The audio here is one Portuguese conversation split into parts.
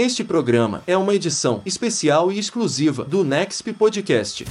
Este programa é uma edição especial e exclusiva do Nexp Podcast.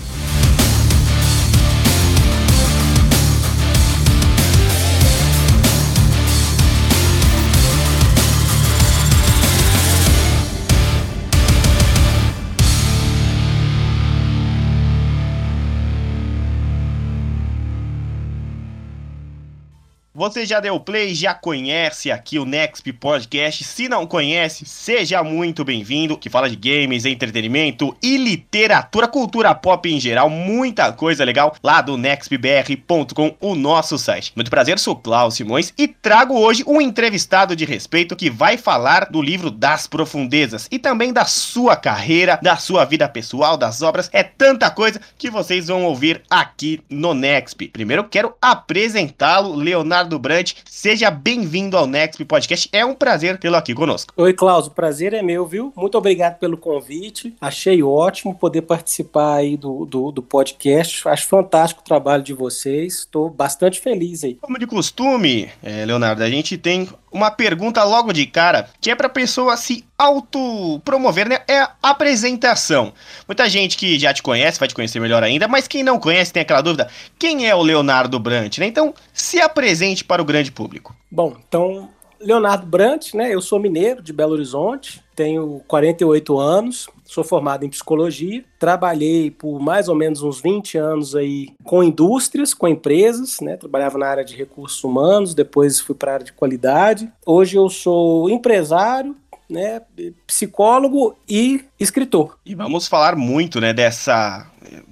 Você já deu play, já conhece aqui o Nexp Podcast. Se não conhece, seja muito bem-vindo. Que fala de games, entretenimento e literatura, cultura pop em geral, muita coisa legal lá do nextbr.com, o nosso site. Muito prazer, sou Klaus Simões e trago hoje um entrevistado de respeito que vai falar do livro Das Profundezas e também da sua carreira, da sua vida pessoal, das obras. É tanta coisa que vocês vão ouvir aqui no Nexp. Primeiro quero apresentá-lo, Leonardo Leonardo Brant. Seja bem-vindo ao Next Podcast. É um prazer tê-lo aqui conosco. Oi, Klaus. O prazer é meu, viu? Muito obrigado pelo convite. Achei ótimo poder participar aí do, do, do podcast. Acho fantástico o trabalho de vocês. Estou bastante feliz aí. Como de costume, é, Leonardo, a gente tem uma pergunta logo de cara, que é para a pessoa se autopromover, né? É a apresentação. Muita gente que já te conhece vai te conhecer melhor ainda, mas quem não conhece tem aquela dúvida: quem é o Leonardo Brant, né? Então, se apresente para o grande público. Bom, então, Leonardo Brant, né? Eu sou mineiro de Belo Horizonte, tenho 48 anos, sou formado em psicologia, trabalhei por mais ou menos uns 20 anos aí com indústrias, com empresas, né? Trabalhava na área de recursos humanos, depois fui para a área de qualidade. Hoje eu sou empresário, né, psicólogo e escritor. E vamos falar muito, né, dessa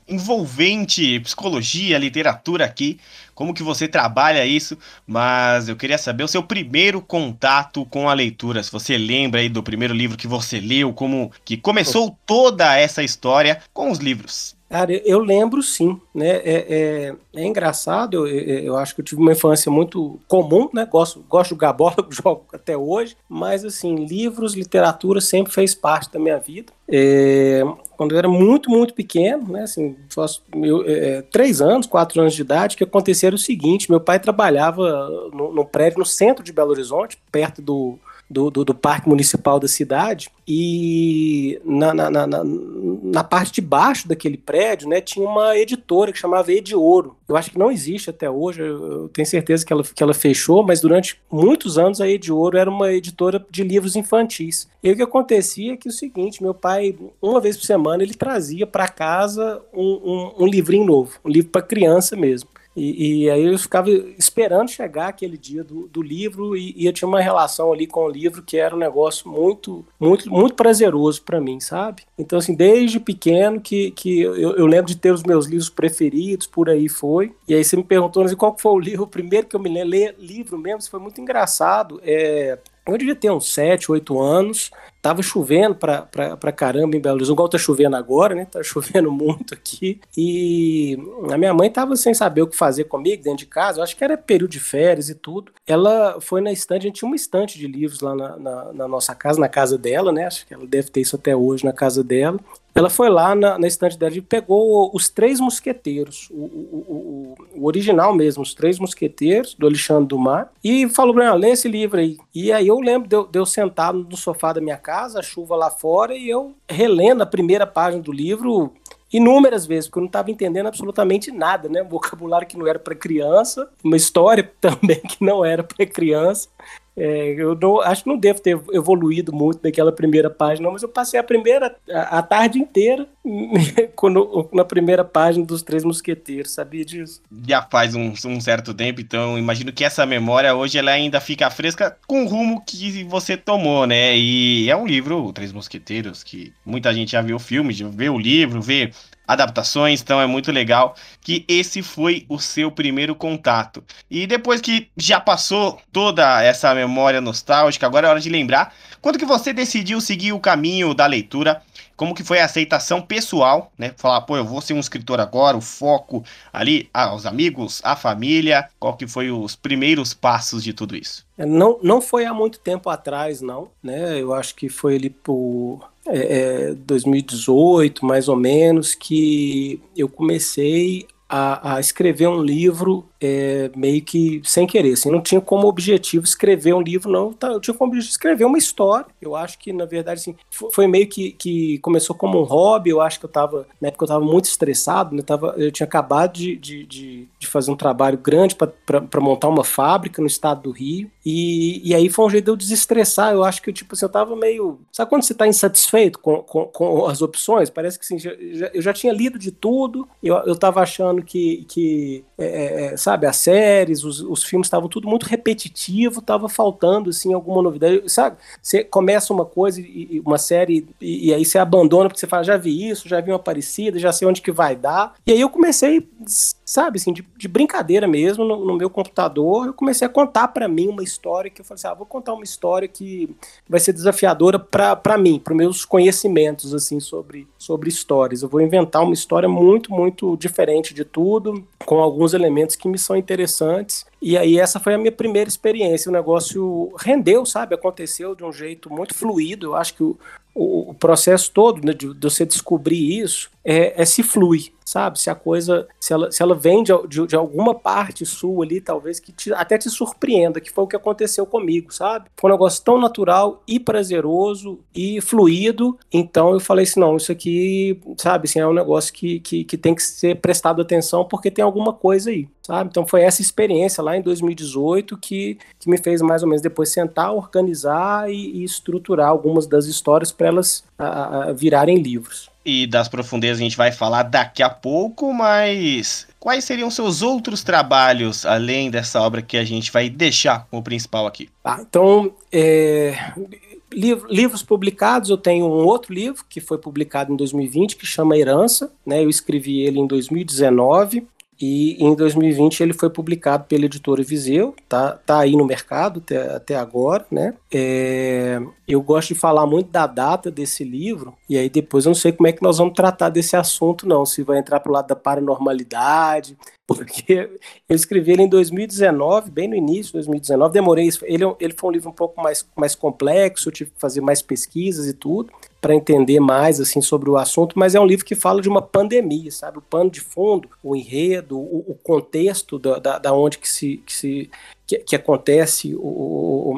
envolvente psicologia, literatura aqui, como que você trabalha isso, mas eu queria saber o seu primeiro contato com a leitura, se você lembra aí do primeiro livro que você leu, como que começou toda essa história com os livros. Cara, eu lembro sim, né? É, é, é engraçado, eu, eu, acho que eu tive uma infância muito comum, né? Gosto, gosto de jogar bola, jogo até hoje, mas assim, livros, literatura sempre fez parte da minha vida. É, quando eu era muito, muito pequeno, né? Assim, eu, é, três anos, quatro anos de idade, que acontecia o seguinte: meu pai trabalhava no, prédio no centro de Belo Horizonte, perto do do, do, do, Parque Municipal da cidade, e na, na, na, na, parte de baixo daquele prédio né, tinha uma editora que chamava Ediouro. Eu acho que não existe até hoje, eu tenho certeza que ela, que ela fechou, mas durante muitos anos a Ediouro era uma editora de livros infantis. E o que acontecia é que o seguinte: meu pai, uma vez por semana, ele trazia para casa um, um, um livrinho novo, um livro para criança mesmo. E, e, aí eu ficava esperando chegar aquele dia do, do livro e, e, eu tinha uma relação ali com o livro que era um negócio muito, muito, muito prazeroso para mim, sabe? Então, assim, desde pequeno que, que eu, eu, lembro de ter os meus livros preferidos, por aí foi. E aí você me perguntou assim, qual foi o livro, o primeiro que eu me lembro, livro mesmo, foi muito engraçado. É, eu devia ter uns 7, 8 anos. Tava chovendo pra, pra, pra caramba em Belo Horizonte, igual tá chovendo agora, né? Tá chovendo muito aqui. E a minha mãe tava sem saber o que fazer comigo dentro de casa. Eu acho que era período de férias e tudo. Ela foi na estante, a gente tinha uma estante de livros lá na, na, na nossa casa, na casa dela, né? Acho que ela deve ter isso até hoje na casa dela. Ela foi lá na, na estante dela e pegou os Três Mosqueteiros, o, o, o, o, original mesmo, os Três Mosqueteiros, do Alexandre Dumas, e falou pra ela, lê esse livro aí. E aí eu lembro de eu, de eu sentado no sofá da minha casa, a chuva lá fora, e eu relendo a primeira página do livro inúmeras vezes, porque eu não estava entendendo absolutamente nada, né? Um vocabulário que não era para criança, uma história também que não era para criança. É, eu não, acho que não devo ter evoluído muito daquela primeira página, mas eu passei a primeira a, a tarde inteira quando, na primeira página dos Três Mosqueteiros, sabia disso? Já faz um, um, certo tempo, então imagino que essa memória hoje ela ainda fica fresca com o rumo que você tomou, né? E é um livro, Três Mosqueteiros, que muita gente já viu o filme, já viu o livro, vê adaptações, então é muito legal que esse foi o seu primeiro contato. E depois que já passou toda essa memória nostálgica, agora é hora de lembrar quando que você decidiu seguir o caminho da leitura, como que foi a aceitação pessoal, né? Falar, pô, eu vou ser um escritor agora, o foco ali aos amigos, a família, qual que foi os primeiros passos de tudo isso? É, não, não foi há muito tempo atrás, não, né? Eu acho que foi ali por é, 2018, é, mais ou menos, que eu comecei a, a, escrever um livro é, meio que sem querer, assim, não tinha como objetivo escrever um livro, não, tá, eu tinha como objetivo escrever uma história, eu acho que, na verdade, assim, foi meio que, que começou como um hobby, eu acho que eu tava, na época eu tava muito estressado, né, tava, eu tinha acabado de, de, de, de fazer um trabalho grande para montar uma fábrica no estado do Rio, e, e aí foi um jeito de eu desestressar, eu acho que, tipo assim, eu tava meio, sabe quando você tá insatisfeito com, com, com as opções? Parece que, assim, já, já, eu já tinha lido de tudo, eu, eu tava achando que, que é, é, é sabe, as séries, os, os filmes estavam tudo muito repetitivo, tava faltando, assim, alguma novidade, sabe? Você começa uma coisa, e, uma série, e, e, aí você abandona porque você fala, já vi isso, já vi uma parecida, já sei onde que vai dar. E aí eu comecei, sabe, assim, de, de brincadeira mesmo, no, no, meu computador, eu comecei a contar para mim uma história que eu falei assim, ah, vou contar uma história que vai ser desafiadora para mim, para meus conhecimentos, assim, sobre, sobre histórias. Eu vou inventar uma história muito, muito diferente de tudo, com alguns elementos que me são interessantes. E aí essa foi a minha primeira experiência. O negócio rendeu, sabe? Aconteceu de um jeito muito fluido. Eu acho que o, o, o processo todo né, de, de, você descobrir isso é, é, se flui, sabe? Se a coisa, se ela, se ela vem de, de, de alguma parte sua ali, talvez que te, até te surpreenda, que foi o que aconteceu comigo, sabe? Foi um negócio tão natural e prazeroso e fluido. Então eu falei assim, não, isso aqui, sabe, assim, é um negócio que, que, que tem que ser prestado atenção porque tem alguma coisa aí, sabe? Então foi essa experiência lá em 2018 que, que me fez mais ou menos depois sentar, organizar e, e estruturar algumas das histórias para elas a, a virarem livros e das profundezas a gente vai falar daqui a pouco, mas quais seriam seus outros trabalhos além dessa obra que a gente vai deixar como principal aqui? Ah, então, é, livros publicados, eu tenho um outro livro que foi publicado em 2020 que chama Herança, né? Eu escrevi ele em 2019. E em 2020 ele foi publicado pela editora Viseu, tá, tá aí no mercado até, até agora, né? É, eu gosto de falar muito da data desse livro, e aí depois eu não sei como é que nós vamos tratar desse assunto, não, se vai entrar para o lado da paranormalidade, porque eu escrevi ele em 2019, bem no início de 2019, demorei, ele, é ele foi um livro um pouco mais, mais complexo, eu tive que fazer mais pesquisas e tudo, para entender mais assim sobre o assunto, mas é um livro que fala de uma pandemia, sabe? O pano de fundo, o enredo, o, o contexto da, da, da, onde que se, que, se que, que acontece o,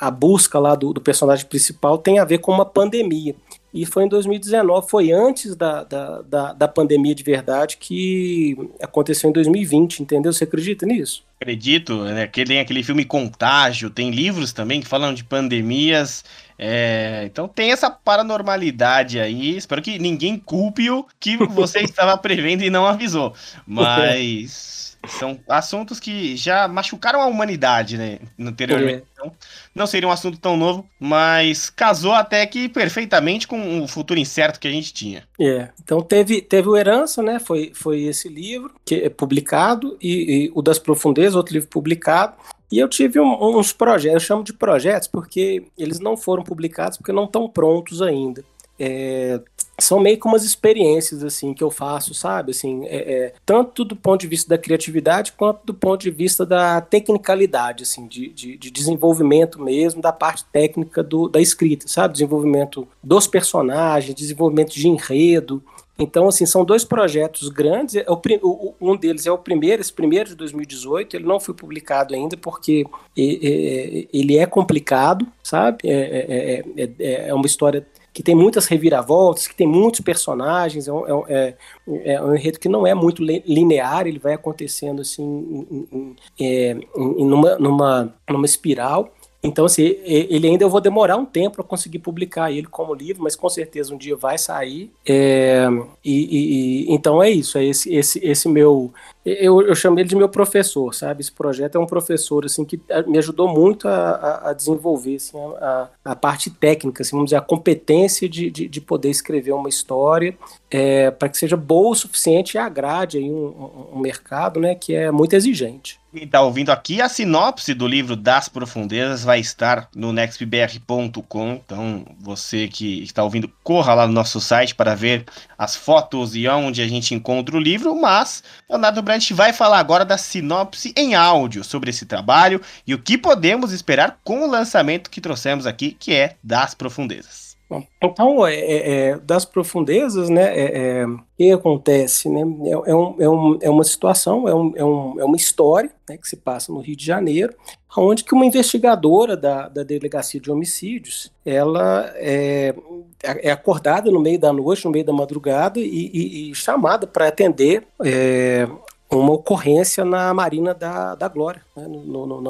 a busca lá do, do, personagem principal tem a ver com uma pandemia. E foi em 2019, foi antes da, da, da, da pandemia de verdade que aconteceu em 2020, entendeu? Você acredita nisso? Acredito, né? Que tem aquele filme Contágio, tem livros também que falam de pandemias é, então tem essa paranormalidade aí. Espero que ninguém culpe o que você estava prevendo e não avisou. Mas são assuntos que já machucaram a humanidade, né? Anteriormente. Então, não seria um assunto tão novo, mas casou até que perfeitamente com o futuro incerto que a gente tinha. É. Então teve, teve o Herança, né? Foi, foi esse livro que é publicado, e, e o Das Profundezas, outro livro publicado. E eu tive um, uns projetos, eu chamo de projetos porque eles não foram publicados porque não estão prontos ainda. É, são meio que umas experiências assim que eu faço, sabe? Assim, é, é, tanto do ponto de vista da criatividade quanto do ponto de vista da tecnicalidade, assim, de, de, de desenvolvimento mesmo da parte técnica do, da escrita, sabe? Desenvolvimento dos personagens, desenvolvimento de enredo. Então, assim, são dois projetos grandes. É um deles é o primeiro, esse primeiro de 2018. Ele não foi publicado ainda porque ele é complicado, sabe? É, é, é, é uma história que tem muitas reviravoltas, que tem muitos personagens, é um, é, é um enredo que não é muito linear, ele vai acontecendo assim em, em, em, numa, numa, numa espiral. Então, assim, ele ainda eu vou demorar um tempo para conseguir publicar ele como livro, mas com certeza um dia vai sair. É, e, e, então é isso, é esse, esse, esse meu. Eu, eu chamo ele de meu professor, sabe? Esse projeto é um professor assim que eh, me ajudou muito a, a desenvolver assim, a, a, parte técnica, assim, vamos dizer, a competência de, de, de poder escrever uma história é, para que seja boa o suficiente e agrade aí um, um, mercado né, que é muito exigente. Quem está ouvindo aqui, a sinopse do livro Das Profundezas vai estar no nextbr.com. Então, você que está ouvindo, corra lá no nosso site para ver as fotos e onde a gente encontra o livro. Mas, Leonardo Brandt vai falar agora da sinopse em áudio sobre esse trabalho e o que podemos esperar com o lançamento que trouxemos aqui, que é Das Profundezas. Então, é, é, é, das profundezas, né, é, é, o que acontece? Né, é, é, um, é, um, é uma situação, é, um, é, um, é uma história né, que se passa no Rio de Janeiro, onde que uma investigadora da, da Delegacia de Homicídios, ela é, é acordada no meio da noite, no meio da madrugada, e, e, e chamada para atender uma ocorrência na Marina da, da Glória, né, no, no,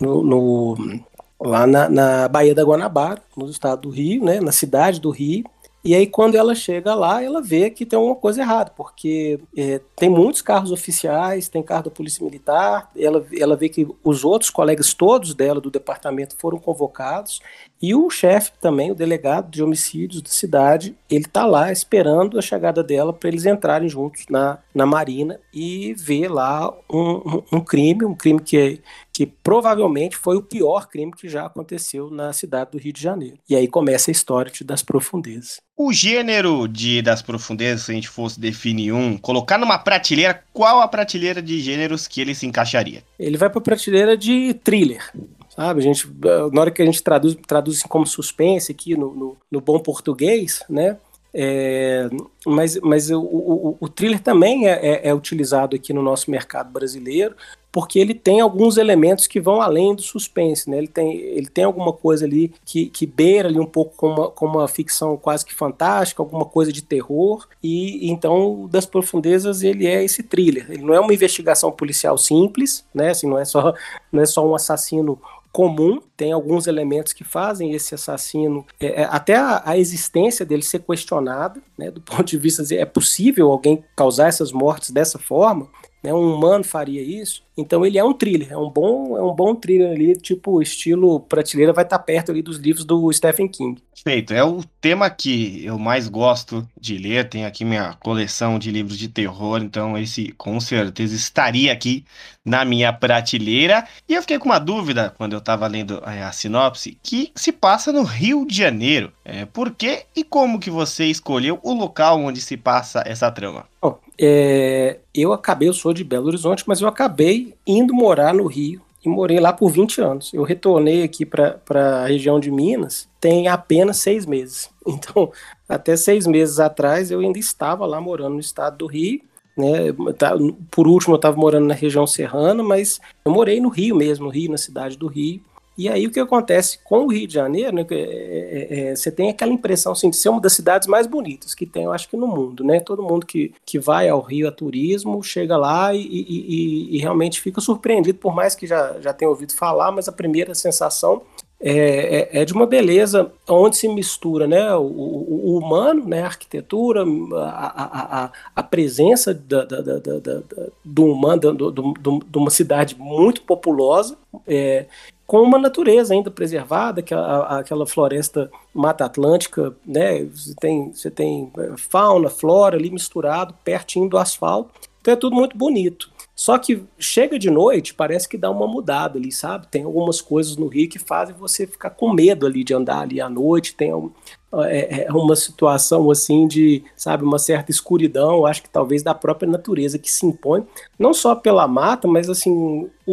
no, no lá na, na Baía da Guanabara, no estado do Rio, né, na cidade do Rio. E aí, quando ela chega lá, ela vê que tem alguma coisa errada, porque é, tem muitos carros oficiais, tem carro da Polícia Militar, ela, ela vê que os outros colegas todos dela do departamento foram convocados, e o chefe também, o delegado de homicídios da cidade, ele está lá esperando a chegada dela para eles entrarem juntos na, na Marina e ver lá um, um, um crime, um crime que, que provavelmente foi o pior crime que já aconteceu na cidade do Rio de Janeiro. E aí começa a história das profundezas. O gênero de das profundezas, se a gente fosse definir um, colocar numa prateleira, qual a prateleira de gêneros que ele se encaixaria? Ele vai para a prateleira de thriller sabe? A gente, na hora que a gente traduz, traduz como suspense aqui no, no, no bom português, né? É, mas mas o, o, o thriller também é, é, é, utilizado aqui no nosso mercado brasileiro porque ele tem alguns elementos que vão além do suspense, né? Ele tem, ele tem alguma coisa ali que, que beira ali um pouco com uma, com uma ficção quase que fantástica, alguma coisa de terror, e então das profundezas ele é esse thriller. Ele não é uma investigação policial simples, né? Assim, não é só não é só um assassino comum, tem alguns elementos que fazem esse assassino, é, é, até a, a, existência dele ser questionada, né, do ponto de vista de é possível alguém causar essas mortes dessa forma, né, um humano faria isso, então ele é um thriller, é um bom, é um bom thriller ali, tipo estilo prateleira, vai estar tá perto ali dos livros do Stephen King. Perfeito, é o tema que eu mais gosto de ler, tenho aqui minha coleção de livros de terror, então esse com certeza estaria aqui na minha prateleira. E eu fiquei com uma dúvida quando eu estava lendo a, é, a sinopse, que se passa no Rio de Janeiro. É, por que e como que você escolheu o local onde se passa essa trama? Bom, é, eu acabei, eu sou de Belo Horizonte, mas eu acabei indo morar no Rio e morei lá por 20 anos. Eu retornei aqui para a região de Minas tem apenas seis meses. Então, até seis meses atrás, eu ainda estava lá morando no estado do Rio. Né? Tá, por último, eu estava morando na região serrana, mas eu morei no Rio mesmo, no Rio, na cidade do Rio. E aí o que acontece com o Rio de Janeiro, né, é, é, é, você tem aquela impressão assim, de ser uma das cidades mais bonitas que tem, eu acho que no mundo, né? Todo mundo que, que vai ao Rio a turismo chega lá e, e, e, realmente fica surpreendido, por mais que já, já tenha ouvido falar, mas a primeira sensação é, é, é, de uma beleza onde se mistura né, o, o, o humano, né, a arquitetura, a, a, a presença da, da, da, da, do humano, do, do, do, de uma cidade muito populosa, é, com uma natureza ainda preservada, que a, aquela floresta Mata Atlântica, né? Você tem, você tem é, fauna, flora ali misturado, pertinho do asfalto. Então é tudo muito bonito. Só que chega de noite, parece que dá uma mudada ali, sabe? Tem algumas coisas no Rio que fazem você ficar com medo ali de andar ali à noite. Tem é, é uma situação assim de, sabe, uma certa escuridão, acho que talvez da própria natureza que se impõe, não só pela mata, mas assim, o,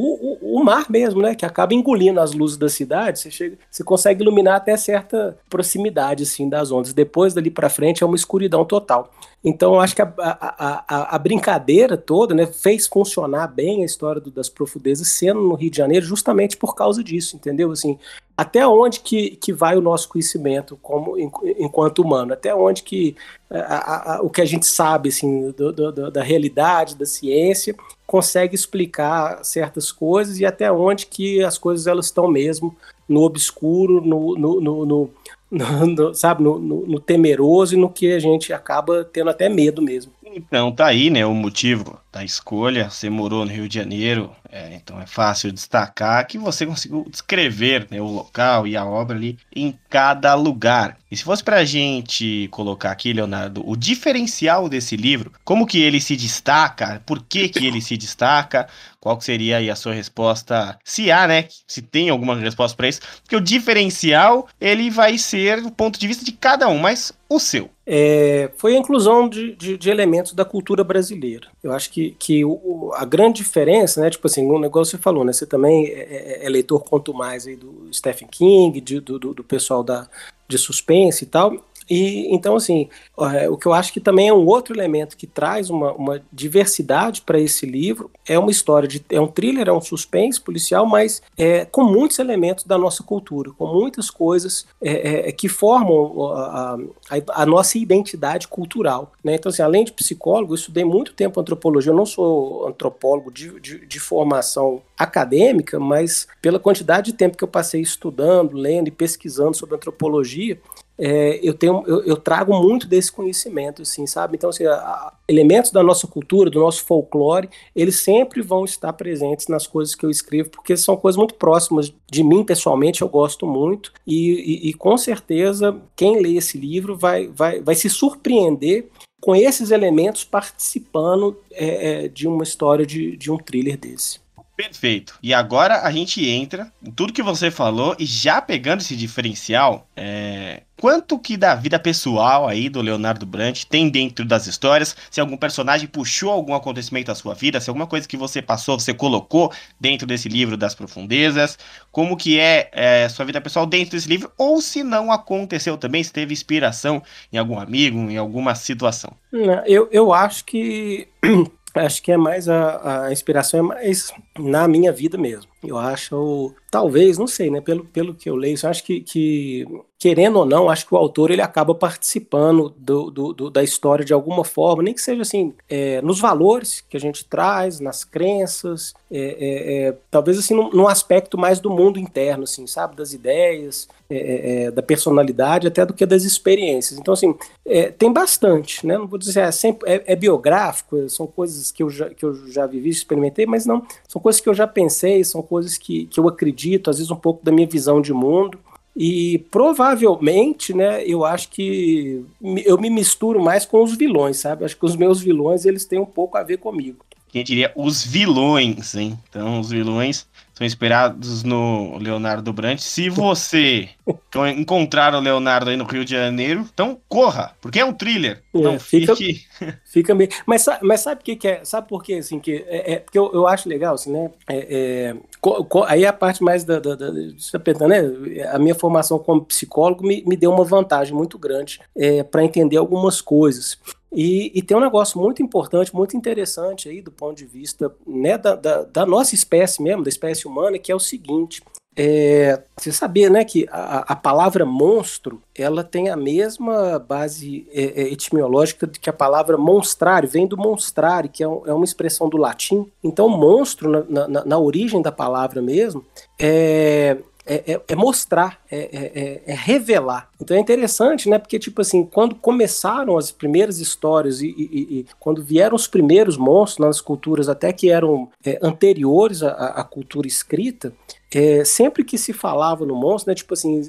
o, o, mar mesmo, né, que acaba engolindo as luzes da cidade, você chega, você consegue iluminar até certa proximidade assim das ondas. Depois dali para frente é uma escuridão total. Então, acho que a, a, a, a, brincadeira toda né, fez funcionar bem a história do, das profundezas sendo no Rio de Janeiro justamente por causa disso, entendeu? Assim, até onde que, que vai o nosso conhecimento como enquanto humano? Até onde que a, o que a gente sabe assim, do, do, da realidade, da ciência, consegue explicar certas coisas e até onde que as coisas elas estão mesmo no obscuro, no, no, no, no no, no, sabe, no, no, temeroso e no que a gente acaba tendo até medo mesmo. Então tá aí, né, o motivo da escolha. Você morou no Rio de Janeiro, é, então é fácil destacar que você conseguiu descrever né, o local e a obra ali em cada lugar. Se fosse pra gente colocar aqui, Leonardo, o diferencial desse livro, como que ele se destaca, por que que ele se destaca, qual seria aí a sua resposta, se há, né, se tem alguma resposta para isso, porque o diferencial, ele vai ser o ponto de vista de cada um, mas o seu. É, foi a inclusão de, de, de, elementos da cultura brasileira. Eu acho que, que o, a grande diferença, né, tipo assim, um negócio você falou, né, você também é, é, é leitor quanto mais aí do Stephen King, de, do, do pessoal da, de suspense e tal. E então, assim, é, o que eu acho que também é um outro elemento que traz uma, uma diversidade para esse livro é uma história de. é um thriller, é um suspense policial, mas é, com muitos elementos da nossa cultura, com muitas coisas é, é, que formam a, a, a, nossa identidade cultural. Né? Então, assim, além de psicólogo, eu estudei muito tempo antropologia, eu não sou antropólogo de, de, de formação acadêmica, mas pela quantidade de tempo que eu passei estudando, lendo e pesquisando sobre antropologia, é, eu tenho eu, eu, trago muito desse conhecimento, assim, sabe? Então, assim, a, elementos da nossa cultura, do nosso folclore, eles sempre vão estar presentes nas coisas que eu escrevo, porque são coisas muito próximas de mim pessoalmente, eu gosto muito, e, e, e com certeza quem lê esse livro vai, vai, vai se surpreender com esses elementos participando é, é, de uma história de, de um thriller desse. Perfeito. E agora a gente entra em tudo que você falou e já pegando esse diferencial, é... quanto que da vida pessoal aí do Leonardo Brandt tem dentro das histórias? Se algum personagem puxou algum acontecimento da sua vida, se alguma coisa que você passou, você colocou dentro desse livro das profundezas, como que é, é sua vida pessoal dentro desse livro? Ou se não aconteceu também, se teve inspiração em algum amigo, em alguma situação? Eu, eu acho que acho que é mais a, a inspiração é mais na minha vida mesmo. Eu acho, talvez, não sei, né? Pelo, pelo que eu leio, eu acho que, que, querendo ou não, acho que o autor ele acaba participando do, do, do da história de alguma forma, nem que seja assim, é, nos valores que a gente traz, nas crenças, é, é, é talvez assim, num, num, aspecto mais do mundo interno, assim, sabe? Das ideias, é, é, da personalidade, até do que das experiências. Então, assim, tem bastante, né? Não vou dizer, é, sempre, é, biográfico, são coisas que eu, já, que eu já vivi, experimentei, mas não, são coisas que eu já pensei, são coisas que, que eu acredito, às vezes um pouco da minha visão de mundo. E provavelmente, né, eu acho que eu me misturo mais com os vilões, sabe? Acho que os meus vilões, eles têm um pouco a ver comigo. Quem diria os vilões, hein? Então, os vilões são inspirados no Leonardo Brandt. Se você encontrar o Leonardo aí no Rio de Janeiro, então corra, porque é um thriller. É, não fica, fique. Fica meio. Mas, mas sabe o que, que, é? Sabe por quê? Assim, que é, é porque eu, eu acho legal, assim, né? É, é co, co, aí a parte mais da. da, da tá né? A minha formação como psicólogo me, me deu uma vantagem muito grande é, para entender algumas coisas. E, e, tem um negócio muito importante, muito interessante aí do ponto de vista né, da, da, da nossa espécie mesmo, da espécie humana, que é o seguinte. É, você sabia, né, que a, a, palavra monstro, ela tem a mesma base é, é, etimológica que a palavra monstrare, vem do monstrare, que é, um, é uma expressão do latim. Então, monstro, na, na, na origem da palavra mesmo, é, é, é, é mostrar, é, é, é, é, revelar. Então é interessante, né? Porque, tipo assim, quando começaram as primeiras histórias e, e, e quando vieram os primeiros monstros nas culturas, até que eram é, anteriores à, à, cultura escrita, sempre que se falava no monstro, né? Tipo assim,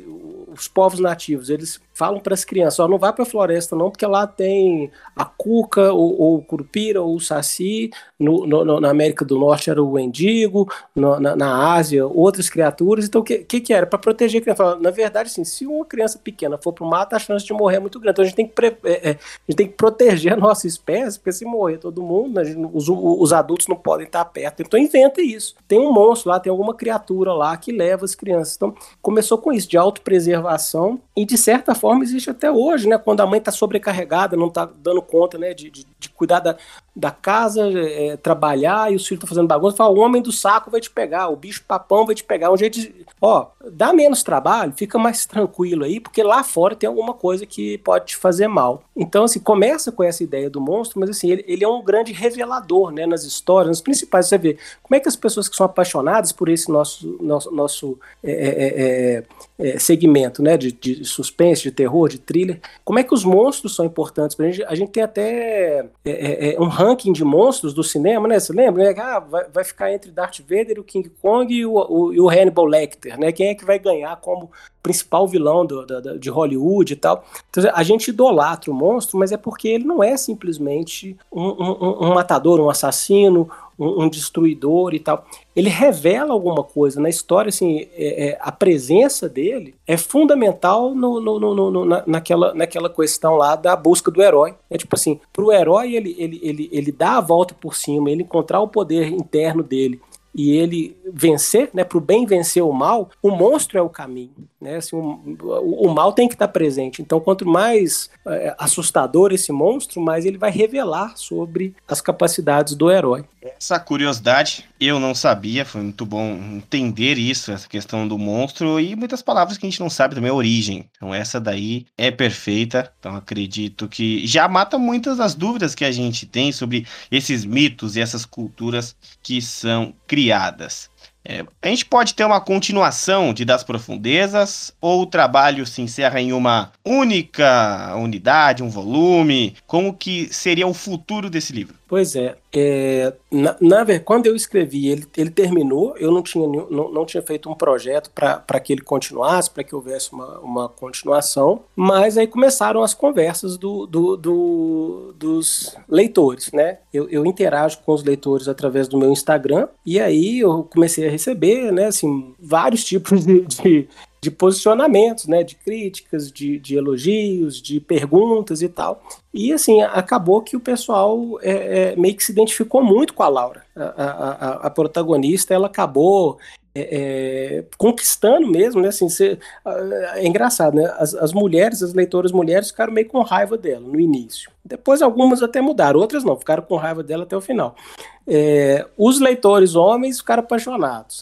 os povos nativos, eles falam para as crianças, ó, não vai para a floresta não, porque lá tem a cuca, ou, ou o curupira, ou o saci, no, no, na América do Norte era o endigo, no, na, na, Ásia outras criaturas, então o que, que, que era? Para proteger a criança. Na verdade, assim, se uma criança pequena for para o mato, a chance de morrer é muito grande, então a gente tem que, é, é, a gente tem que proteger a nossa espécie, porque se morrer todo mundo, né, os, os adultos não podem estar perto, então inventa isso. Tem um monstro lá, tem alguma criatura lá que leva as crianças. Então começou com isso, de autopreservação, e de certa forma existe até hoje, né? Quando a mãe está sobrecarregada, não está dando conta, né? De, de, de cuidar da, da casa, é, trabalhar e os filhos estão fazendo bagunça, fala, o homem do saco vai te pegar, o bicho papão vai te pegar. Um jeito de. Ó, dá menos trabalho, fica mais tranquilo aí, porque lá fora tem alguma coisa que pode te fazer mal. Então, assim, começa com essa ideia do monstro, mas assim, ele, ele é um grande revelador, né? Nas histórias, nos principais. Você vê como é que as pessoas que são apaixonadas por esse nosso, nosso, nosso é, é, é, segmento, né? De, de suspense, de terror, de thriller. Como é que os monstros são importantes pra gente? A gente tem até é, é, é, um ranking de monstros do cinema, né? Você lembra? Né? Ah, vai, vai, ficar entre Darth Vader, o King Kong e o, o, e o Hannibal Lecter, né? Quem é que vai ganhar como principal vilão do, do, de Hollywood e tal? Então, a gente idolatra o monstro, mas é porque ele não é simplesmente um, um, um matador, um assassino, um, um, destruidor e tal. Ele revela alguma coisa na história, assim, é, é, a presença dele é fundamental no, no, no, no, na, naquela, naquela questão lá da busca do herói. É tipo assim, para o herói ele, ele, ele, ele dá a volta por cima, ele encontrar o poder interno dele e ele vencer, né, para o bem vencer o mal, o monstro é o caminho. Né? Assim, o, o, mal tem que estar presente. Então, quanto mais é, assustador esse monstro, mais ele vai revelar sobre as capacidades do herói. Essa curiosidade eu não sabia, foi muito bom entender isso, essa questão do monstro e muitas palavras que a gente não sabe também a origem. Então, essa daí é perfeita. Então, acredito que já mata muitas das dúvidas que a gente tem sobre esses mitos e essas culturas que são criadas. É, a gente pode ter uma continuação de Das Profundezas, ou o trabalho se encerra em uma única unidade, um volume? Como que seria o futuro desse livro? Pois é, é na, na quando eu escrevi, ele, ele terminou, eu não tinha, não, não tinha feito um projeto para que ele continuasse, para que houvesse uma, uma continuação, mas aí começaram as conversas do, do, do dos leitores, né? Eu, eu interajo com os leitores através do meu Instagram, e aí eu comecei a receber, né, assim, vários tipos de, de de posicionamentos, né, de críticas, de, de, elogios, de perguntas e tal. E assim, acabou que o pessoal é, é, meio que se identificou muito com a Laura. A, a, a protagonista, ela acabou é, é, conquistando mesmo, né? Assim, cê, é engraçado, né? As, as, mulheres, as leitoras mulheres ficaram meio com raiva dela no início. Depois algumas até mudaram, outras não, ficaram com raiva dela até o final. É, os leitores homens ficaram apaixonados.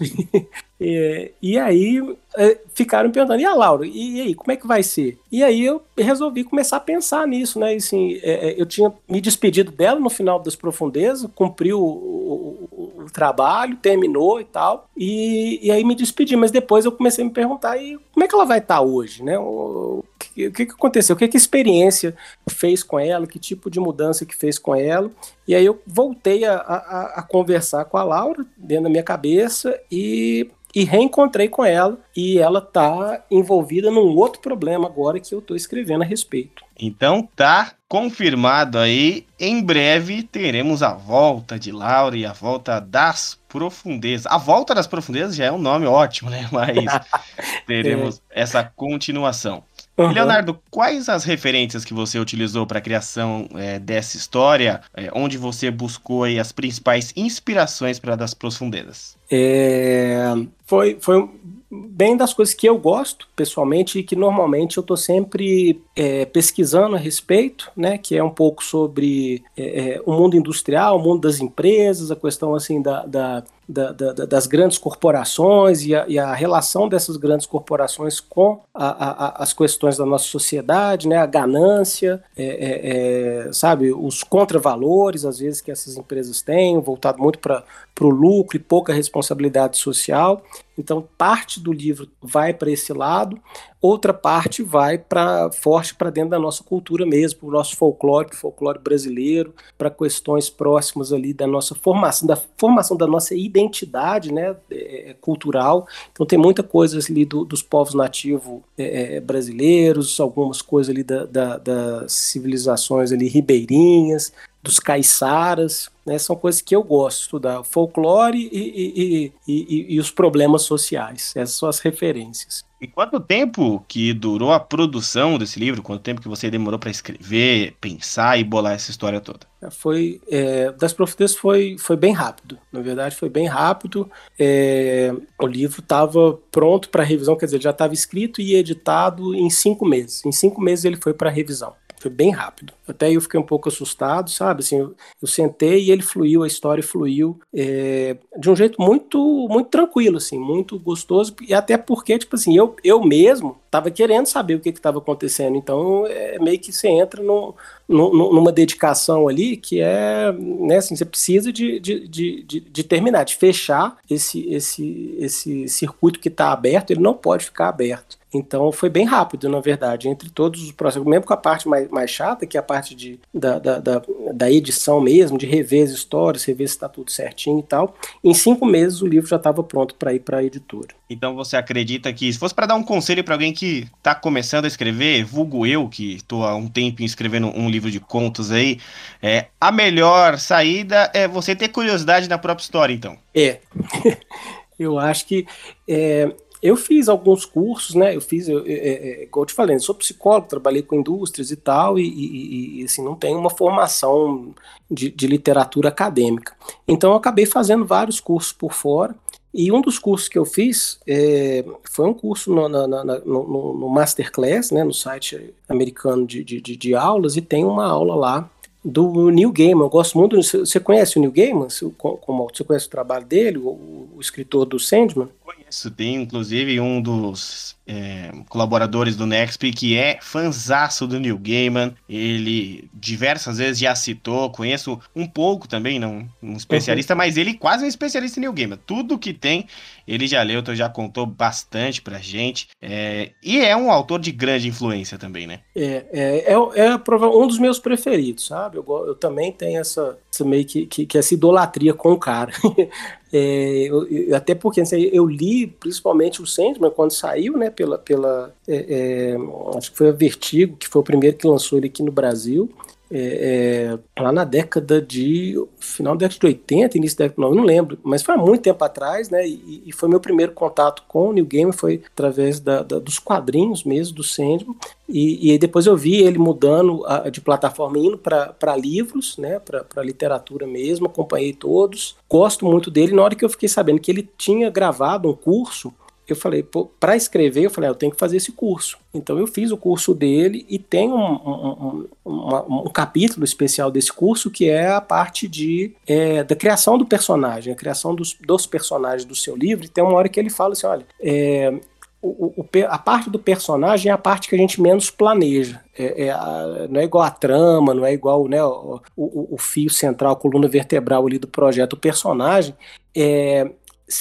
É, e aí é, ficaram perguntando, e a Laura, e, e, aí, como é que vai ser? E aí eu resolvi começar a pensar nisso, né? E, assim, é, é, eu tinha me despedido dela no final das profundezas, cumpriu o, o, o, trabalho, terminou e tal, e, e, aí me despedi, mas depois eu comecei a me perguntar, e como é que ela vai estar hoje, né? O, o que, que aconteceu? O que, que a experiência fez com ela? Que tipo de mudança que fez com ela? E aí eu voltei a, a, a conversar com a Laura dentro da minha cabeça e e reencontrei com ela e ela tá envolvida num outro problema agora que eu tô escrevendo a respeito. Então tá confirmado aí, em breve teremos a volta de Laura e a volta das profundezas. A volta das profundezas já é um nome ótimo, né? Mas teremos é. essa continuação. Uhum. Leonardo, quais as referências que você utilizou para a criação é, dessa história? É, onde você buscou aí, as principais inspirações para das profundezas? É, foi, foi bem das coisas que eu gosto pessoalmente e que normalmente eu estou sempre é, pesquisando a respeito, né? Que é um pouco sobre é, é, o mundo industrial, o mundo das empresas, a questão assim da, da, da, da das grandes corporações e a, e a, relação dessas grandes corporações com a, a, as questões da nossa sociedade, né? A ganância, é, é, é, sabe, os contravalores às vezes que essas empresas têm, voltado muito para o lucro e pouca responsabilidade social. Então, parte do livro vai para esse lado, outra parte vai para forte para dentro da nossa cultura mesmo, para o nosso folclore, pro folclore brasileiro, para questões próximas ali da nossa formação, da formação da nossa identidade, né, é, é cultural. Então, tem muita coisa ali do, dos povos nativos é, é, brasileiros, algumas coisas ali da, da, das civilizações ali ribeirinhas, dos caiçaras, né, são coisas que eu gosto estudar, folclore e, e, e, e, os problemas sociais, essas são as referências. E quanto tempo que durou a produção desse livro? Quanto tempo que você demorou para escrever, pensar e bolar essa história toda? Foi é, das profecias foi, foi bem rápido. Na verdade, foi bem rápido. É, o livro estava pronto para revisão, quer dizer, já estava escrito e editado em cinco meses. Em cinco meses ele foi para revisão. Foi bem rápido. Até eu fiquei um pouco assustado, sabe? Assim, eu, eu sentei e ele fluiu, a história fluiu é, de um jeito muito muito tranquilo, assim, muito gostoso. E até porque, tipo assim, eu, eu mesmo estava querendo saber o que estava acontecendo. Então, é meio que você entra no, no, numa dedicação ali que é, né, assim, você precisa de, de, de, de, terminar, de fechar esse, esse, esse circuito que está aberto, ele não pode ficar aberto. Então foi bem rápido, na verdade, entre todos os processos, mesmo com a parte mais, mais chata, que é a parte de, da, da, da, da edição mesmo, de rever as histórias, rever se está tudo certinho e tal. Em cinco meses o livro já estava pronto para ir para a editora. Então você acredita que, se fosse para dar um conselho para alguém que está começando a escrever, vulgo eu, que estou há um tempo escrevendo um livro de contos aí, é, a melhor saída é você ter curiosidade na própria história, então? É. eu acho que é, Eu fiz alguns cursos, né? Eu fiz, eu, eu, eu, como eu te falei, eu sou psicólogo, trabalhei com indústrias e tal, e, e, e assim, não tenho uma formação de, de literatura acadêmica. Então eu acabei fazendo vários cursos por fora. E um dos cursos que eu fiz é, foi um curso no, na, na, no, no, Masterclass, né, no site americano de, de, de, aulas, e tem uma aula lá do Neil Gaiman. Eu gosto muito. Você conhece o Neil Gaiman? Você, como, você conhece o trabalho dele, o, o escritor do Sandman? Conheço, tem inclusive um dos é, colaboradores do Nexp, que é fanzaço do Neil Gaiman. Ele diversas vezes já citou, conheço um pouco também, não um especialista, uhum. mas ele quase um especialista em Neil Gaiman. Tudo que tem, ele já leu, então já contou bastante pra gente. É, e é um autor de grande influência tambm, né? É, é, é, é um dos meus preferidos, sabe? Eu, eu também tenho essa, essa meio que, que, que essa idolatria com o cara. É, eu, eu, até porque assim, eu li principalmente o Sandman quando saiu, né, pela, pela é, é, acho que foi a Vertigo, que foi o primeiro que lançou ele aqui no Brasil é, é, lá na década de. final da década de 80, início da década de 90, não lembro, mas foi há muito tempo atrás, né? E, e foi meu primeiro contato com o New Game, foi através da, da, dos quadrinhos mesmo, do Sandman. E, e depois eu vi ele mudando a, de plataforma, indo para livros, né? Para literatura mesmo, acompanhei todos. Gosto muito dele. Na hora que eu fiquei sabendo que ele tinha gravado um curso eu falei, para escrever, eu falei, ah, eu tenho que fazer esse curso. Então eu fiz o curso dele e tem um, um, um, um capítulo especial desse curso que é a parte de é, da criação do personagem, a criação dos, dos, personagens do seu livro. E tem uma hora que ele fala assim, olha, é, o, o, a parte do personagem é a parte que a gente menos planeja. É, é não é igual a trama, não é igual né, o, o, o, fio central, a coluna vertebral ali do projeto. O personagem é,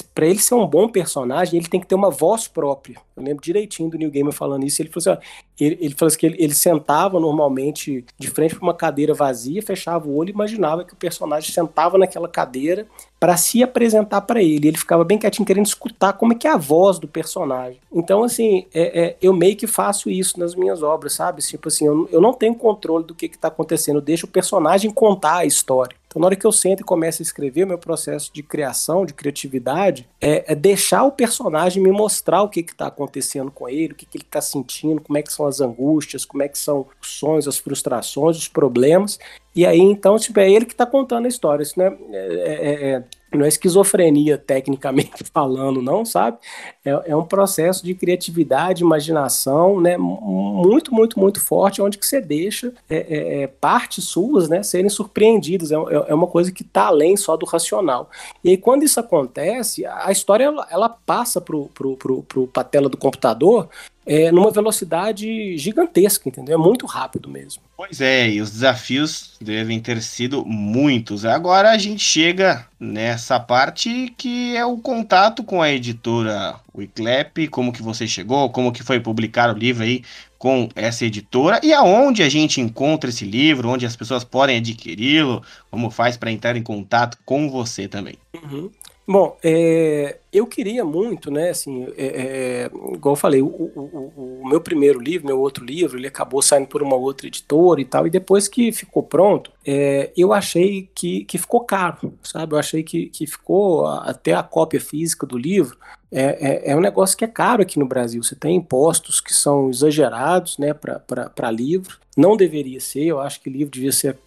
para ele ser um bom personagem, ele tem que ter uma voz própria. Eu lembro direitinho do Neil Gaiman falando isso. Ele falou assim: ó, ele, ele falou assim que ele, ele sentava normalmente de frente para uma cadeira vazia, fechava o olho e imaginava que o personagem sentava naquela cadeira para se apresentar para ele. Ele ficava bem quietinho, querendo escutar como é que é a voz do personagem. Então, assim, é, é, eu meio que faço isso nas minhas obras, sabe? Tipo assim, eu, eu não tenho controle do que está acontecendo, eu deixo o personagem contar a história. Então, na hora que eu sento e começo a escrever, o meu processo de criação, de criatividade, é, é deixar o personagem me mostrar o que está acontecendo com ele, o que, que ele está sentindo, como é que são as angústias, como é que são os sonhos, as frustrações, os problemas. E aí, então, tipo, é ele que está contando a história. Isso, né? É, é, é não é esquizofrenia tecnicamente falando, não, sabe? É, é, um processo de criatividade, imaginação, né? Muito, muito, muito forte, onde que você deixa é, é, é partes suas, né, serem surpreendidas. É, é, é uma coisa que está além só do racional. E aí, quando isso acontece, a história ela, ela passa pro, pro, pro, tela do computador é, numa velocidade gigantesca, entendeu? É muito rápido mesmo. Pois é, e os desafios devem ter sido muitos. Agora a gente chega nessa parte que é o contato com a editora Wiclap, como que você chegou, como que foi publicar o livro aí com essa editora e aonde a gente encontra esse livro, onde as pessoas podem adquiri-lo, como faz para entrar em contato com você também. Uhum. Bom, é, eu queria muito, né, assim, é, é, igual eu falei, o, o, o, meu primeiro livro, meu outro livro, ele acabou saindo por uma outra editora e tal, e depois que ficou pronto, é, eu achei que, que ficou caro, sabe? Eu achei que, que ficou, até a cópia física do livro, é, é, é um negócio que é caro aqui no Brasil. Você tem impostos que são exagerados, né, para livro. Não deveria ser, eu acho que livro devia ser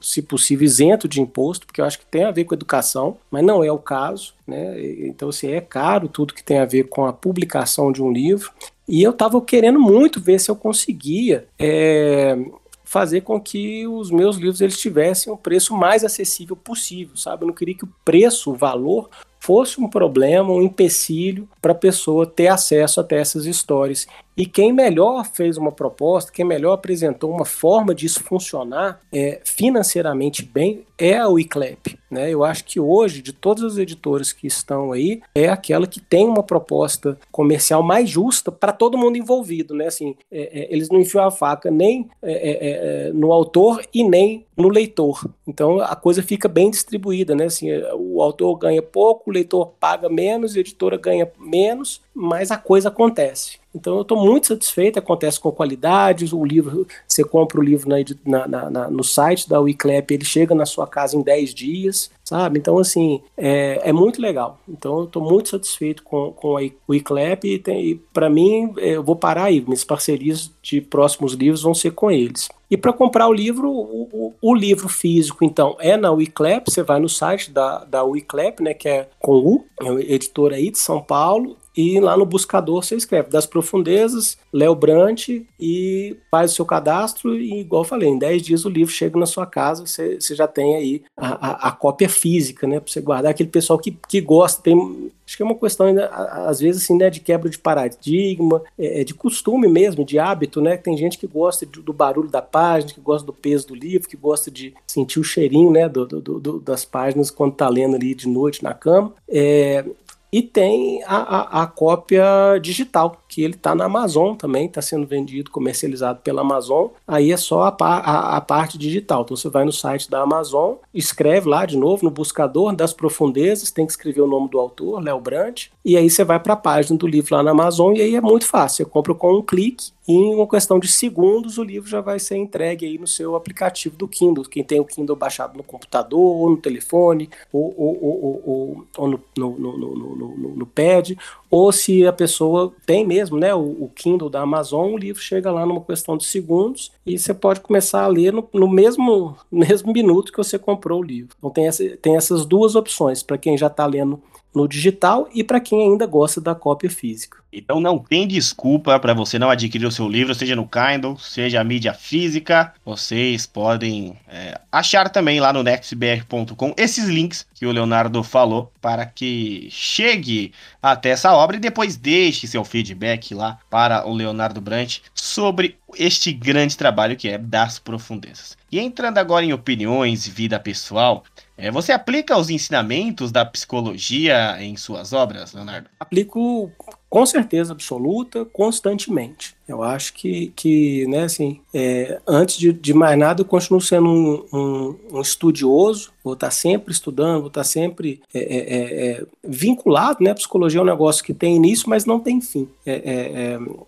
se possível, isento de imposto, porque eu acho que tem a ver com educação, mas não é o caso, né? Então, assim, é caro tudo que tem a ver com a publicação de um livro. E eu estava querendo muito ver se eu conseguia é, fazer com que os meus livros eles tivessem um preço mais acessível possível, sabe? Eu não queria que o preço, o valor, fosse um problema, um empecilho para a pessoa ter acesso até essas histórias. E quem melhor fez uma proposta, quem melhor apresentou uma forma disso funcionar é, financeiramente bem é a Wiclap. Né? Eu acho que hoje, de todas as editoras que estão aí, é aquela que tem uma proposta comercial mais justa para todo mundo envolvido. Né? Assim, é, é, eles não enfiam a faca nem é, é, é, no autor e nem no leitor. Então a coisa fica bem distribuída. Né? Assim, o autor ganha pouco, o leitor paga menos, a editora ganha menos mas a coisa acontece. Então eu estou muito satisfeito, acontece com qualidade, o livro, você compra o livro na, na, na, no site da Wiclap, ele chega na sua casa em 10 dias, sabe? Então, assim, é, é muito legal. Então eu estou muito satisfeito com, com a Wiclap e, e para mim, eu vou parar aí, minhas parcerias de próximos livros vão ser com eles. E para comprar o livro, o, o, o, livro físico, então, é na Wiclap, você vai no site da, da Wiclap, né, que é com é uma editora aí de São Paulo, e lá no buscador você escreve Das Profundezas, Léo Brant e faz o seu cadastro e, igual eu falei, em 10 dias o livro chega na sua casa, você, você já tem aí a, a, a cópia física, né, para você guardar. Aquele pessoal que, que gosta, tem, acho que é uma questão, ainda, às vezes, assim, né, de quebra de paradigma, é, é, de costume mesmo, de hábito, né, tem gente que gosta do barulho da página, que gosta do peso do livro, que gosta de sentir o cheirinho, né, do, do, do das páginas quando tá lendo ali de noite na cama. É, e tem a, a, a cópia digital, que ele está na Amazon também, está sendo vendido, comercializado pela Amazon. Aí é só a, a, a, parte digital. Então você vai no site da Amazon, escreve lá de novo no buscador das profundezas, tem que escrever o nome do autor, Léo Brandt, e aí você vai para a página do livro lá na Amazon e aí é muito fácil. Você compra com um clique e em uma questão de segundos o livro já vai ser entregue aí no seu aplicativo do Kindle. Quem tem o Kindle baixado no computador, ou no telefone, ou, ou, ou, ou, no, no, no, no, pad, ou se a pessoa tem mesmo né, o, o, Kindle da Amazon, o livro chega lá numa questão de segundos e você pode começar a ler no, no mesmo, mesmo minuto que você comprou o livro. Então tem, essa, tem essas duas opções para quem já está lendo no digital e para quem ainda gosta da cópia física. Então não tem desculpa para você não adquirir o seu livro, seja no Kindle, seja a mídia física. Vocês podem é, achar também lá no nextbr.com esses links que o Leonardo falou para que chegue até essa obra e depois deixe seu feedback lá para o Leonardo Brant sobre este grande trabalho que é das profundezas. E entrando agora em opiniões e vida pessoal, é, você aplica os ensinamentos da psicologia em suas obras, Leonardo? Aplico com certeza absoluta, constantemente. Eu acho que, que né, assim, é, antes de, de, mais nada, eu continuo sendo um, um, um, estudioso, vou estar sempre estudando, vou estar sempre é, é, é, é vinculado, né? Psicologia é um negócio que tem início, mas não tem fim. É,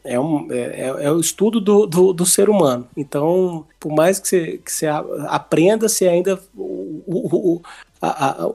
é, é um, é, o estudo do, do, do, ser humano. Então, por mais que você, que você aprenda, você ainda. O, o, a, a,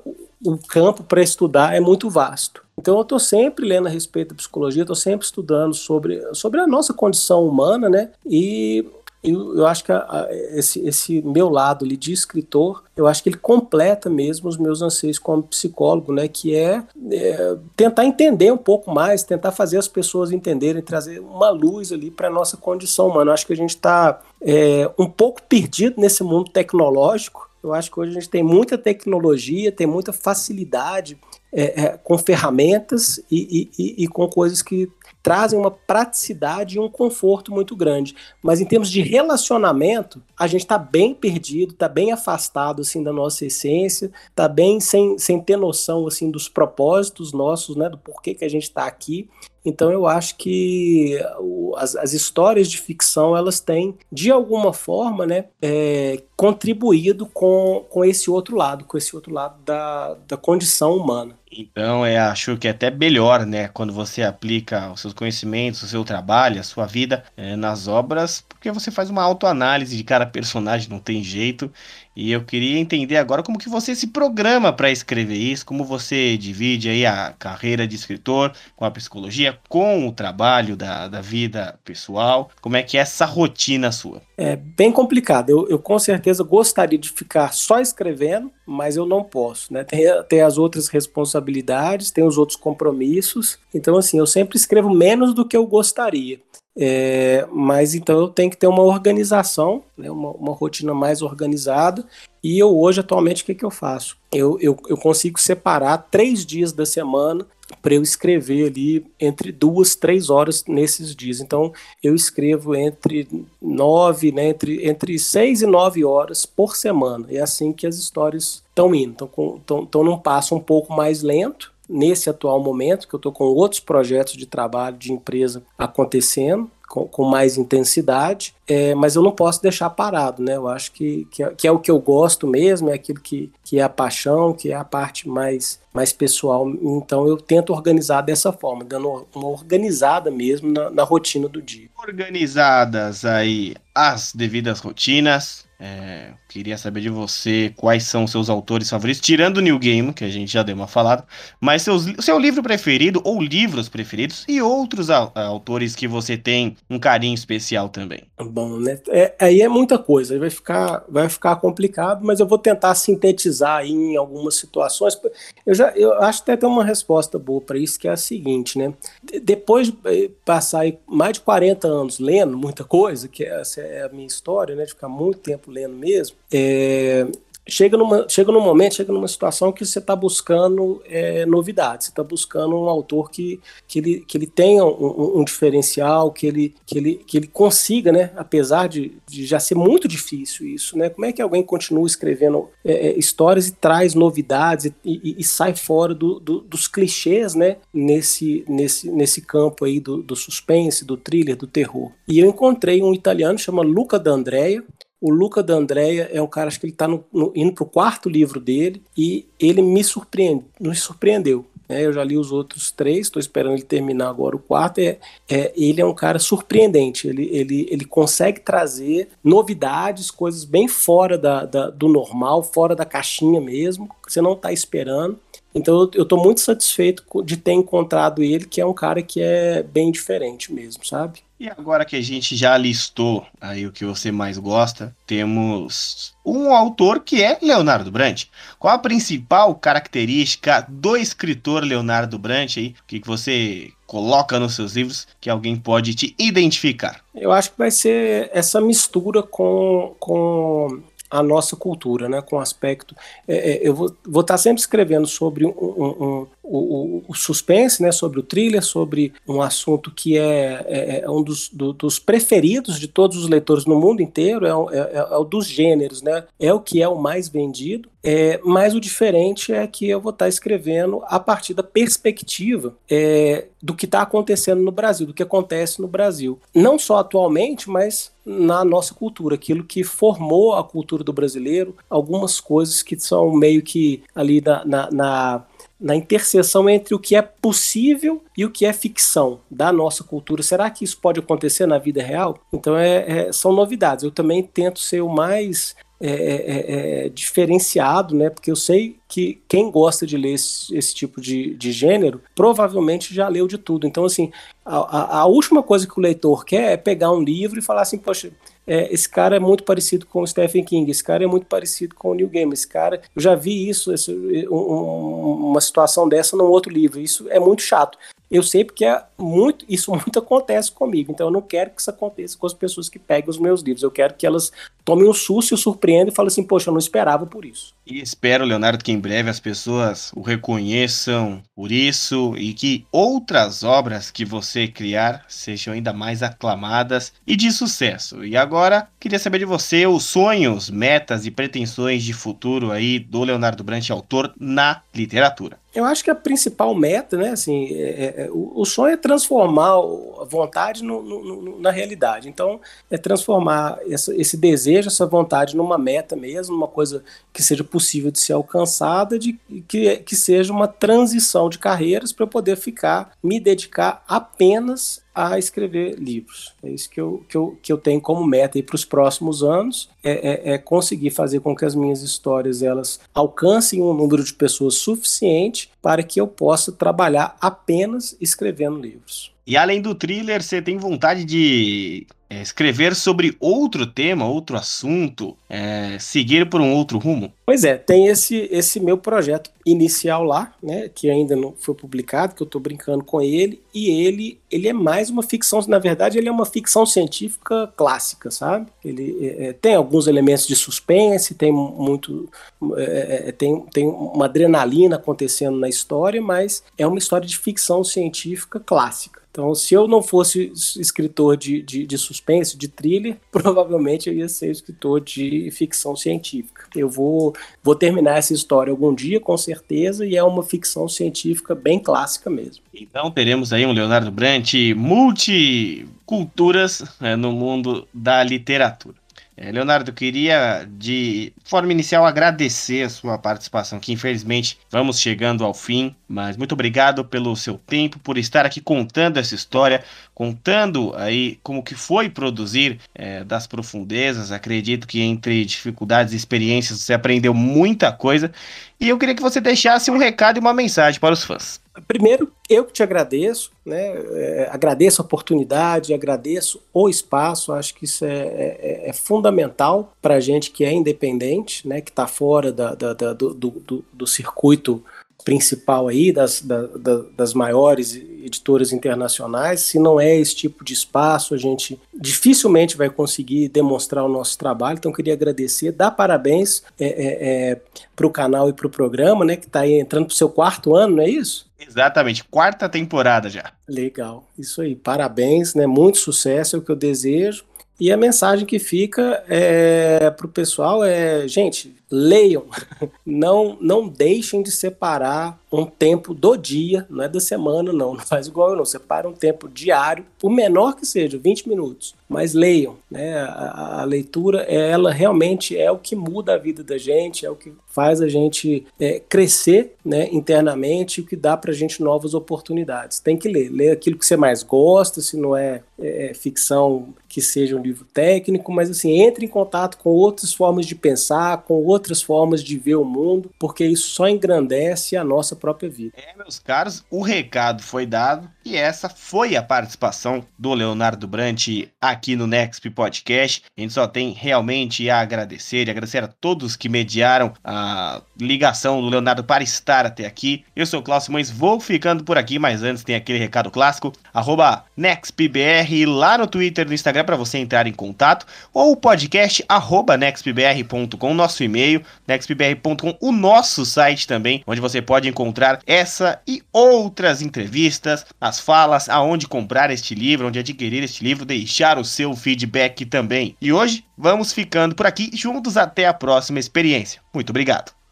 o campo para estudar é muito vasto. Então eu estou sempre lendo a respeito da psicologia, estou sempre estudando sobre, sobre a nossa condição humana, né? E eu, eu acho que a, a, esse, esse meu lado ali de escritor, eu acho que ele completa mesmo os meus anseios como psicólogo, né? Que é, é tentar entender um pouco mais, tentar fazer as pessoas entenderem, trazer uma luz ali para a nossa condição humana. Eu acho que a gente está é, um pouco perdido nesse mundo tecnológico. Eu acho que hoje a gente tem muita tecnologia, tem muita facilidade é, é, com ferramentas e, e, e, com coisas que trazem uma praticidade e um conforto muito grande. Mas em termos de relacionamento, a gente está bem perdido, está bem afastado assim da nossa essência, está bem sem, sem ter noção assim dos propósitos nossos, né, do porquê que a gente está aqui. Então eu acho que o, as, as, histórias de ficção elas têm de alguma forma, né, é, contribuído com, com esse outro lado, com esse outro lado da, da condição humana. Então, é, acho que é até melhor, né, quando você aplica os seus conhecimentos, o seu trabalho, a sua vida é, nas obras, porque você faz uma autoanálise de cada personagem, não tem jeito. E eu queria entender agora como que você se programa para escrever isso, como você divide aí a carreira de escritor com a psicologia, com o trabalho da, da vida pessoal, como é que é essa rotina sua? É bem complicado. Eu, eu com certeza gostaria de ficar só escrevendo, mas eu não posso, né? Tem, tem as outras responsabilidades, tem os outros compromissos. Então, assim, eu sempre escrevo menos do que eu gostaria. É, mas então eu tenho que ter uma organização, né, uma, uma, rotina mais organizada. E eu hoje, atualmente, o que, que eu faço? Eu, eu, eu consigo separar três dias da semana para eu escrever ali entre duas, três horas nesses dias. Então eu escrevo entre nove, né, entre, entre seis e nove horas por semana. É assim que as histórias estão indo. Estão num passo um pouco mais lento, nesse atual momento, que eu estou com outros projetos de trabalho, de empresa acontecendo, com, com mais intensidade, é, mas eu não posso deixar parado, né? Eu acho que, que é, que, é, o que eu gosto mesmo, é aquilo que, que é a paixão, que é a parte mais, mais pessoal. Então eu tento organizar dessa forma, dando uma organizada mesmo na, na rotina do dia. Organizadas aí as devidas rotinas, é, queria saber de você quais são seus autores favoritos, tirando o New Game, que a gente já deu uma falada, mas seus, seu livro preferido ou livros preferidos e outros a, a, autores que você tem um carinho especial também. Bom, né? É, aí é muita coisa, vai ficar, vai ficar complicado, mas eu vou tentar sintetizar em algumas situações. Eu já eu acho que até tem uma resposta boa para isso, que é a seguinte, né? Depois de eh, passar mais de 40 anos lendo muita coisa, que essa é a minha história, né? De ficar muito tempo lendo mesmo, é, chega, numa, chega num momento, chega numa situação que você está buscando é, novidades, você está buscando um autor que, que, ele, que ele tenha um, um, diferencial, que ele, que, ele, que ele consiga, né, apesar de, de já ser muito difícil isso, né, como é que alguém continua escrevendo é, histórias e traz novidades e, e, e sai fora do, do, dos clichês, né, nesse, nesse, nesse campo aí do, do suspense, do thriller, do terror. E eu encontrei um italiano chama Luca D'Andrea, o Luca D'Andrea é um cara, acho que ele está indo para o quarto livro dele e ele me surpreende, nos surpreendeu. Né? Eu já li os outros três, estou esperando ele terminar agora o quarto. É, é, ele é um cara surpreendente, ele, ele, ele consegue trazer novidades, coisas bem fora da, da do normal, fora da caixinha mesmo, que você não está esperando. Então eu estou muito satisfeito de ter encontrado ele, que é um cara que é bem diferente mesmo, sabe? E agora que a gente já listou aí o que você mais gosta, temos um autor que é Leonardo Brandt. Qual a principal característica do escritor Leonardo Brandt aí, que você coloca nos seus livros que alguém pode te identificar? Eu acho que vai ser essa mistura com, com a nossa cultura, né, com aspecto. É, é, eu vou estar tá sempre escrevendo sobre um, um, o, o, suspense, né, sobre o thriller, sobre um assunto que é, é, é um dos, do, dos, preferidos de todos os leitores no mundo inteiro, é, é, é, o dos gêneros, né, é o que é o mais vendido. É, mas o diferente é que eu vou estar escrevendo a partir da perspectiva é, do que está acontecendo no Brasil, do que acontece no Brasil. Não só atualmente, mas na nossa cultura, aquilo que formou a cultura do brasileiro, algumas coisas que são meio que ali na, na, na na interseção entre o que é possível e o que é ficção da nossa cultura. Será que isso pode acontecer na vida real? Então é, é, são novidades. Eu também tento ser o mais é, é, é, é, diferenciado, né? Porque eu sei que quem gosta de ler esse, esse tipo de, de, gênero provavelmente já leu de tudo. Então, assim, a, a, a, última coisa que o leitor quer é pegar um livro e falar assim, poxa, é, esse cara é muito parecido com o Stephen King, esse cara é muito parecido com o Neil Gaiman, esse cara, eu já vi isso, esse, um, uma situação dessa num outro livro. Isso é muito chato. Eu sei porque é muito, isso muito acontece comigo. Então eu não quero que isso aconteça com as pessoas que pegam os meus livros. Eu quero que elas tomem um susto, surpreendam e falem assim, poxa, eu não esperava por isso. E espero, Leonardo, que em breve as pessoas o reconheçam por isso e que outras obras que você criar sejam ainda mais aclamadas e de sucesso. E agora, queria saber de você os sonhos, metas e pretensões de futuro aí do Leonardo Brandt, autor na literatura. Eu acho que a principal meta, né, assim, é, é, é o, o, sonho é transformar a vontade no, no, no, na realidade. Então, é transformar essa, esse desejo, essa vontade numa meta mesmo, uma coisa que seja possível de ser alcançada, de que, que seja uma transição de carreiras para eu poder ficar, me dedicar apenas a escrever livros. É isso que eu, que eu, que eu tenho como meta para os próximos anos, é, é, é, conseguir fazer com que as minhas histórias elas alcancem um número de pessoas suficiente para que eu possa trabalhar apenas escrevendo livros. E além do thriller, você tem vontade de é, escrever sobre outro tema, outro assunto, é, seguir por um outro rumo? Pois é, tem esse, esse meu projeto inicial lá, né, que ainda não foi publicado, que eu estou brincando com ele, e ele, ele é mais uma ficção, na verdade ele é uma ficção científica clássica, sabe? Ele é, é tem alguns elementos de suspense, tem muito, é, é, tem, tem uma adrenalina acontecendo na história, mas é uma história de ficção científica clássica. Então, se eu não fosse escritor de, de, de suspense, de thriller, provavelmente eu ia ser escritor de ficção científica. Eu vou, vou terminar essa história algum dia, com certeza, e é uma ficção científica bem clássica mesmo. Então teremos aí um Leonardo Brant multiculturas né, no mundo da literatura. É, Leonardo, queria de forma inicial agradecer a sua participação, que infelizmente vamos chegando ao fim, mas muito obrigado pelo seu tempo, por estar aqui contando essa história, contando aí como que foi produzir é, das profundezas. Acredito que entre dificuldades e experiências você aprendeu muita coisa. E eu queria que você deixasse um recado e uma mensagem para os fãs. Primeiro, eu que te agradeço, né? É, agradeço a oportunidade, agradeço o espaço. Acho que isso é, é, é fundamental para a gente que é independente, né? Que está fora da, da, da, do, do, do circuito principal aí das, da, da, das maiores editoras internacionais. Se não é esse tipo de espaço, a gente dificilmente vai conseguir demonstrar o nosso trabalho. Então, queria agradecer, dar parabéns é, é, é, para o canal e para o programa, né? Que está entrando para o seu quarto ano, não é isso? Exatamente, quarta temporada já. Legal, isso aí. Parabéns, né? Muito sucesso é o que eu desejo. E a mensagem que fica é, para o pessoal é, gente, leiam, não não deixem de separar um tempo do dia, não é da semana não, não faz igual eu não, separa um tempo diário, o menor que seja, 20 minutos, mas leiam, né? A, a leitura, ela realmente é o que muda a vida da gente, é o que faz a gente é, crescer, né, internamente, o que dá para a gente novas oportunidades. Tem que ler, ler aquilo que você mais gosta, se não é, é, é ficção que seja um livro técnico, mas assim, entre em contato com outras formas de pensar, com outras outras formas de ver o mundo, porque isso só engrandece a nossa própria vida. É, meus caros, o recado foi dado e essa foi a participação do Leonardo Brant aqui no Next Podcast. A gente só tem realmente a agradecer e agradecer a todos que mediaram a ligação do Leonardo para estar até aqui. Eu sou o Cláudio Simões, vou ficando por aqui, mas antes tem aquele recado clássico, arroba NextPBR lá no Twitter e no Instagram para você entrar em contato, ou o podcast arroba nextpbr.com, nosso e-mail e-mail, nextpbr.com, o nosso site também, onde você pode encontrar essa e outras entrevistas, as falas, aonde comprar este livro, onde adquirir este livro, deixar o seu feedback também. E hoje vamos ficando por aqui, juntos até a próxima experiência. Muito obrigado.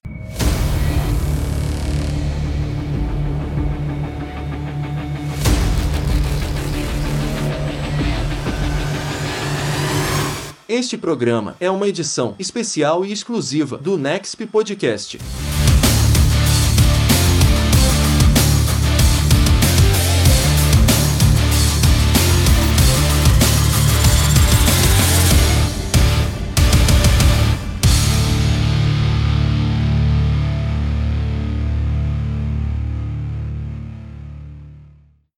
Este programa é uma edição especial e exclusiva do Nexp Podcast.